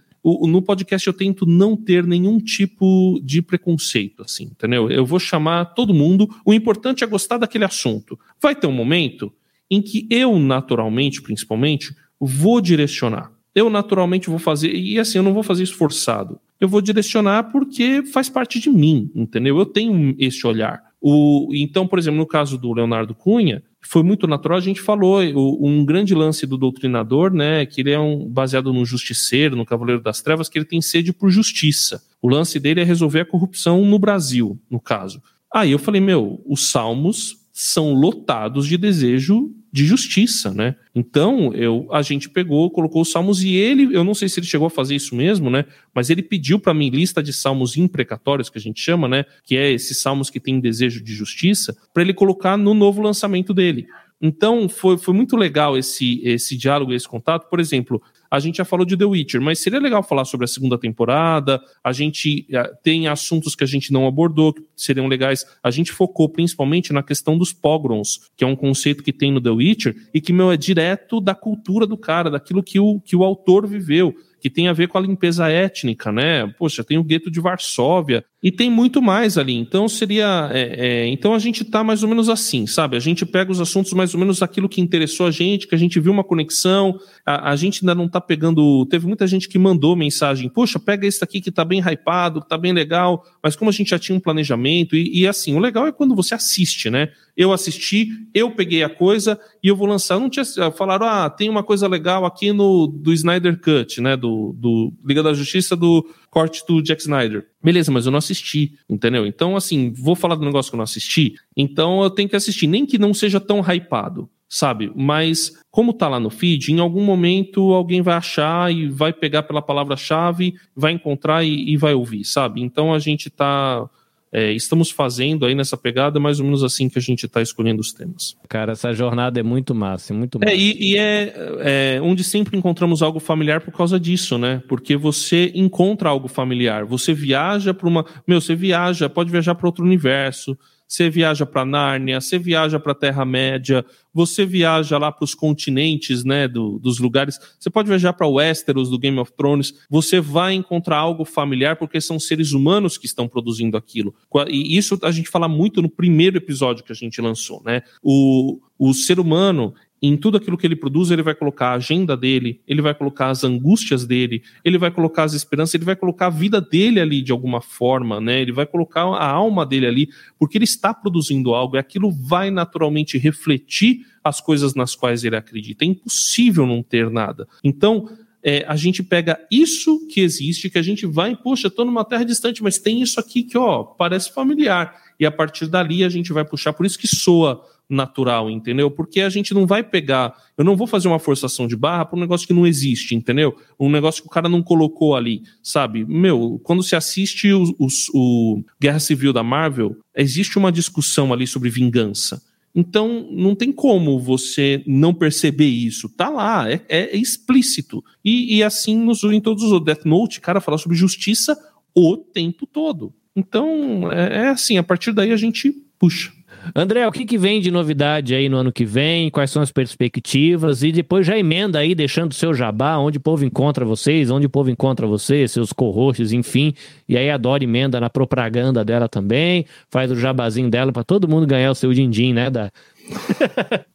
no podcast eu tento não ter nenhum tipo de preconceito, assim, entendeu? Eu vou chamar todo mundo, o importante é gostar daquele assunto. Vai ter um momento em que eu, naturalmente, principalmente, vou direcionar. Eu, naturalmente, vou fazer, e assim, eu não vou fazer isso forçado. Eu vou direcionar porque faz parte de mim, entendeu? Eu tenho esse olhar. O, então, por exemplo, no caso do Leonardo Cunha, foi muito natural, a gente falou, um grande lance do doutrinador, né, que ele é um, baseado no justiceiro, no Cavaleiro das Trevas, que ele tem sede por justiça. O lance dele é resolver a corrupção no Brasil, no caso. Aí eu falei, meu, os salmos são lotados de desejo de justiça, né? Então, eu, a gente pegou, colocou os salmos e ele, eu não sei se ele chegou a fazer isso mesmo, né? Mas ele pediu para mim lista de salmos imprecatórios, que a gente chama, né? Que é esses salmos que têm desejo de justiça, para ele colocar no novo lançamento dele. Então, foi, foi muito legal esse, esse diálogo, esse contato. Por exemplo, a gente já falou de The Witcher, mas seria legal falar sobre a segunda temporada. A gente eh, tem assuntos que a gente não abordou, seriam legais. A gente focou principalmente na questão dos pogroms, que é um conceito que tem no The Witcher e que, meu, é direto da cultura do cara, daquilo que o, que o autor viveu que tem a ver com a limpeza étnica, né? Poxa, tem o gueto de Varsóvia e tem muito mais ali. Então seria, é, é, então a gente tá mais ou menos assim, sabe? A gente pega os assuntos mais ou menos aquilo que interessou a gente, que a gente viu uma conexão. A, a gente ainda não tá pegando. Teve muita gente que mandou mensagem, poxa, pega esse aqui que tá bem hypado, que tá bem legal. Mas como a gente já tinha um planejamento e, e assim, o legal é quando você assiste, né? eu assisti, eu peguei a coisa e eu vou lançar. Eu não tinha falaram, ah, tem uma coisa legal aqui no do Snyder Cut, né, do, do Liga da Justiça do corte do Jack Snyder. Beleza, mas eu não assisti, entendeu? Então, assim, vou falar do negócio que eu não assisti, então eu tenho que assistir, nem que não seja tão hypado sabe? Mas como tá lá no feed, em algum momento alguém vai achar e vai pegar pela palavra-chave, vai encontrar e, e, vai ouvir, sabe? Então a gente tá é, estamos fazendo aí nessa pegada mais ou menos assim que a gente está escolhendo os temas. Cara, essa jornada é muito massa, é muito massa. É, e, e é, é, onde sempre encontramos algo familiar por causa disso, né? Porque você encontra algo familiar, você viaja para uma. Meu, você viaja, pode viajar para outro universo você viaja para Nárnia, você viaja para a Terra-média, você viaja lá para os continentes, né, do, dos lugares. Você pode viajar para Westeros do Game of Thrones. Você vai encontrar algo familiar porque são seres humanos que estão produzindo aquilo. E isso a gente fala muito no primeiro episódio que a gente lançou, né? O, o ser humano em tudo aquilo que ele produz, ele vai colocar a agenda dele, ele vai colocar as angústias dele, ele vai colocar as esperanças, ele vai colocar a vida dele ali de alguma forma, né? Ele vai colocar a alma dele ali, porque ele está produzindo algo e aquilo vai naturalmente refletir as coisas nas quais ele acredita. É impossível não ter nada. Então, é, a gente pega isso que existe, que a gente vai, poxa, estou numa terra distante, mas tem isso aqui que, ó, parece familiar. E a partir dali a gente vai puxar, por isso que soa natural, entendeu? Porque a gente não vai pegar, eu não vou fazer uma forçação de barra para um negócio que não existe, entendeu? Um negócio que o cara não colocou ali, sabe? Meu, quando se assiste o, o, o Guerra Civil da Marvel, existe uma discussão ali sobre vingança. Então, não tem como você não perceber isso. Tá lá, é, é explícito. E, e, assim nos em todos os Death Note, cara, fala sobre justiça o tempo todo. Então, é, é assim, a partir daí a gente puxa. André, o que, que vem de novidade aí no ano que vem? Quais são as perspectivas? E depois já emenda aí, deixando o seu jabá, onde o povo encontra vocês, onde o povo encontra vocês, seus co-hosts, enfim. E aí a Dora emenda na propaganda dela também, faz o jabazinho dela para todo mundo ganhar o seu din-din, né, da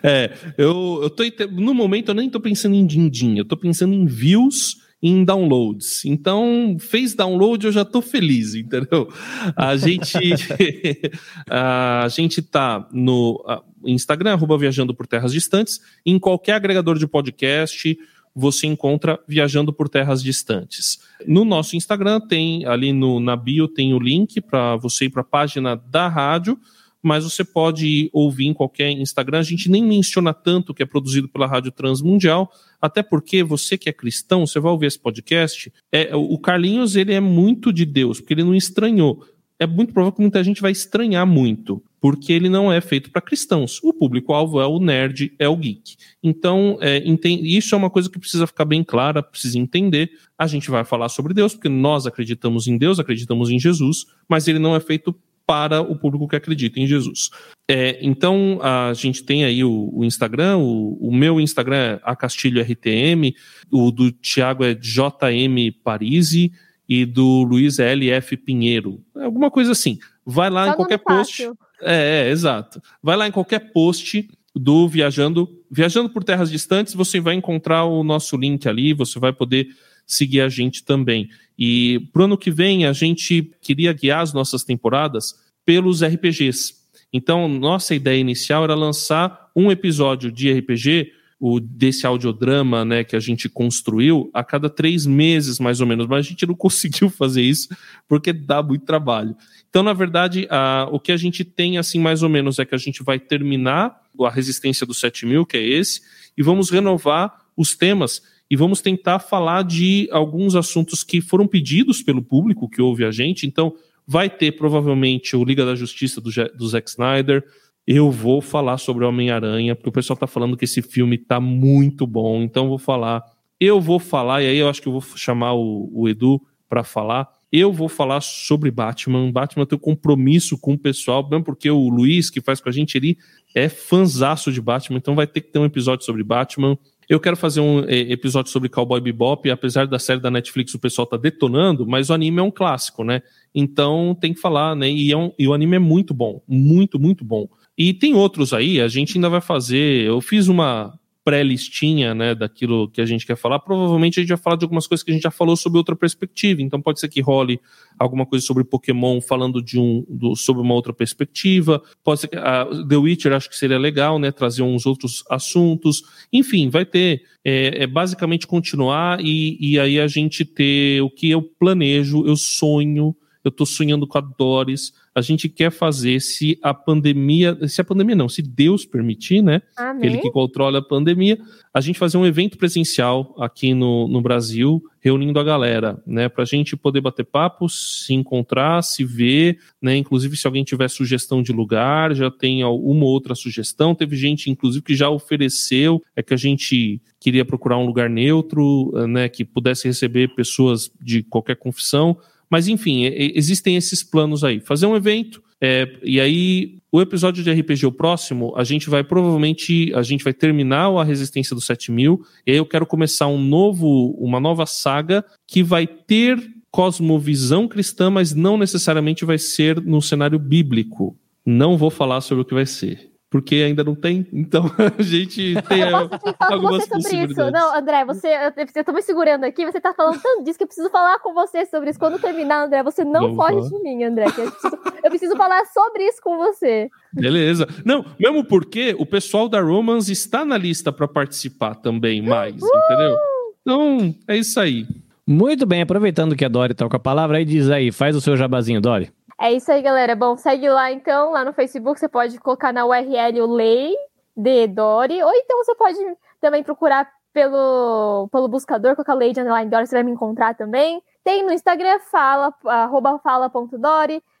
É, eu, eu tô. No momento eu nem tô pensando em din-din, eu tô pensando em views em downloads. Então, fez download, eu já estou feliz, entendeu? A gente a gente tá no Instagram, arroba Viajando por Terras Distantes, em qualquer agregador de podcast, você encontra Viajando por Terras Distantes. No nosso Instagram tem ali no, na bio tem o link para você ir para a página da rádio mas você pode ouvir em qualquer Instagram. A gente nem menciona tanto que é produzido pela Rádio Transmundial, até porque você que é cristão, você vai ouvir esse podcast. É, o Carlinhos ele é muito de Deus, porque ele não estranhou. É muito provável que muita gente vai estranhar muito, porque ele não é feito para cristãos. O público-alvo é o nerd, é o geek. Então, é, isso é uma coisa que precisa ficar bem clara, precisa entender. A gente vai falar sobre Deus, porque nós acreditamos em Deus, acreditamos em Jesus, mas ele não é feito para o público que acredita em Jesus. É, então, a gente tem aí o, o Instagram, o, o, meu Instagram é acastilhortm, o do Thiago é JM Parisi e do Luiz é LF Pinheiro. Alguma coisa assim. Vai lá Só em qualquer post. É, é, exato. Vai lá em qualquer post do Viajando, Viajando por Terras Distantes, você vai encontrar o nosso link ali, você vai poder seguir a gente também. E pro ano que vem a gente queria guiar as nossas temporadas pelos RPGs. Então, nossa ideia inicial era lançar um episódio de RPG, o desse audiodrama né, que a gente construiu, a cada três meses, mais ou menos, mas a gente não conseguiu fazer isso porque dá muito trabalho. Então, na verdade, a, o que a gente tem, assim, mais ou menos, é que a gente vai terminar a resistência do 7000, que é esse, e vamos renovar os temas e vamos tentar falar de alguns assuntos que foram pedidos pelo público que ouve a gente. Então, vai ter provavelmente o Liga da Justiça do, do Zack Snyder. Eu vou falar sobre Homem-Aranha, porque o pessoal está falando que esse filme está muito bom, então vou falar. Eu vou falar, e aí eu acho que eu vou chamar o, o Edu para falar. Eu vou falar sobre Batman. Batman tem um compromisso com o pessoal, mesmo porque o Luiz, que faz com a gente, ele é fanzaço de Batman, então vai ter que ter um episódio sobre Batman. Eu quero fazer um eh, episódio sobre Cowboy Bebop, apesar da série da Netflix o pessoal tá detonando, mas o anime é um clássico, né? Então tem que falar, né? E, é um, e o anime é muito bom, muito, muito bom. E tem outros aí, a gente ainda vai fazer. Eu fiz uma pré-listinha, né, daquilo que a gente quer falar, provavelmente a gente vai falar de algumas coisas que a gente já falou sobre outra perspectiva. Então pode ser que role alguma coisa sobre Pokémon falando de um do, sobre uma outra perspectiva. Pode ser que a The Witcher acho que seria legal, né, trazer uns outros assuntos. Enfim, vai ter é, é basicamente continuar e, e aí a gente ter o que eu planejo, eu sonho, eu tô sonhando com a Doris a gente quer fazer se a pandemia, se a pandemia não, se Deus permitir, né? Amém. Ele que controla a pandemia, a gente fazer um evento presencial aqui no, no Brasil, reunindo a galera, né? Pra gente poder bater papo, se encontrar, se ver, né? Inclusive, se alguém tiver sugestão de lugar, já tem uma outra sugestão. Teve gente, inclusive, que já ofereceu, é que a gente queria procurar um lugar neutro, né? Que pudesse receber pessoas de qualquer confissão mas enfim, existem esses planos aí. Fazer um evento, é, e aí o episódio de RPG o próximo, a gente vai provavelmente, a gente vai terminar a Resistência dos 7000, e aí eu quero começar um novo, uma nova saga que vai ter cosmovisão cristã, mas não necessariamente vai ser no cenário bíblico. Não vou falar sobre o que vai ser porque ainda não tem. Então a gente tem eu posso algumas você sobre isso. Não, André, você, eu, eu tô me segurando aqui, você tá falando tanto disso que eu preciso falar com você sobre isso. Quando terminar, André, você não Vamos foge falar. de mim, André. eu, preciso, eu preciso falar sobre isso com você. Beleza. Não, mesmo porque o pessoal da Romance está na lista para participar também mais, uh! entendeu? Então, é isso aí. Muito bem, aproveitando que a Dori tá com a palavra, aí diz aí, faz o seu jabazinho, Dori. É isso aí, galera. Bom, segue lá então, lá no Facebook, você pode colocar na URL o Lei de Dori, ou então você pode também procurar pelo, pelo buscador, colocar Lei de Underline Dori, você vai me encontrar também. Tem no Instagram, fala, arroba.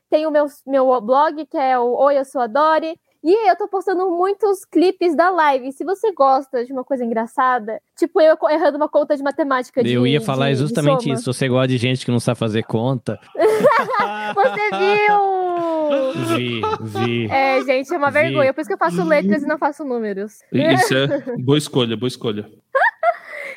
Tem o meu, meu blog, que é o Oi, eu sou a Dori. E eu tô postando muitos clipes da live. Se você gosta de uma coisa engraçada, tipo eu errando uma conta de matemática de Eu ia falar de, justamente de isso. Você gosta de gente que não sabe fazer conta. você viu? Vi, vi. É, gente, é uma vi. vergonha. Por isso que eu faço letras e não faço números. Isso é boa escolha, boa escolha.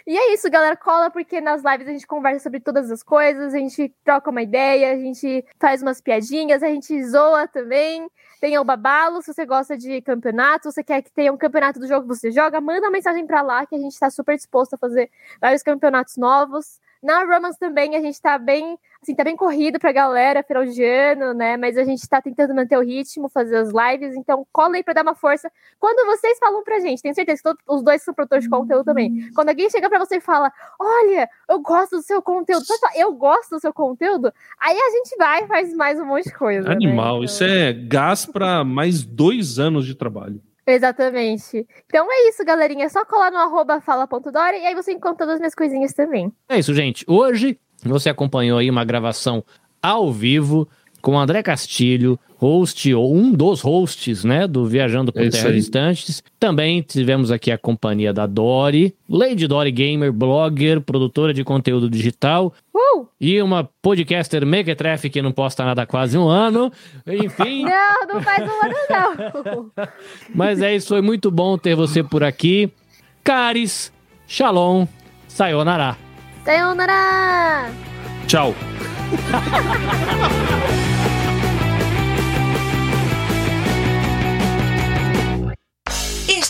E é isso, galera. Cola porque nas lives a gente conversa sobre todas as coisas, a gente troca uma ideia, a gente faz umas piadinhas, a gente zoa também. Tem o Babalo, se você gosta de campeonato, se você quer que tenha um campeonato do jogo que você joga, manda uma mensagem para lá que a gente está super disposto a fazer vários campeonatos novos. Na Romance também a gente tá bem, assim, tá bem corrido pra galera, final de ano, né? Mas a gente tá tentando manter o ritmo, fazer as lives, então cola aí pra dar uma força. Quando vocês falam pra gente, tenho certeza que todos, os dois são produtores de conteúdo também. Quando alguém chega pra você e fala, olha, eu gosto do seu conteúdo, eu gosto do seu conteúdo, aí a gente vai e faz mais um monte de coisa. Né? Animal, né? então... isso é gás pra mais dois anos de trabalho. Exatamente. Então é isso, galerinha. É só colar no arroba fala.dora e aí você encontra todas as minhas coisinhas também. É isso, gente. Hoje você acompanhou aí uma gravação ao vivo com André Castilho, host ou um dos hosts, né, do Viajando por é Terras Distantes. Também tivemos aqui a companhia da Dori, Lady Dori Gamer, blogger, produtora de conteúdo digital. Uh! E uma podcaster mequetrefe que não posta nada há quase um ano. Enfim. não, não faz um ano, não. Mas é isso, foi muito bom ter você por aqui. Caris, Shalom, Sayonara. Sayonara! Tchau.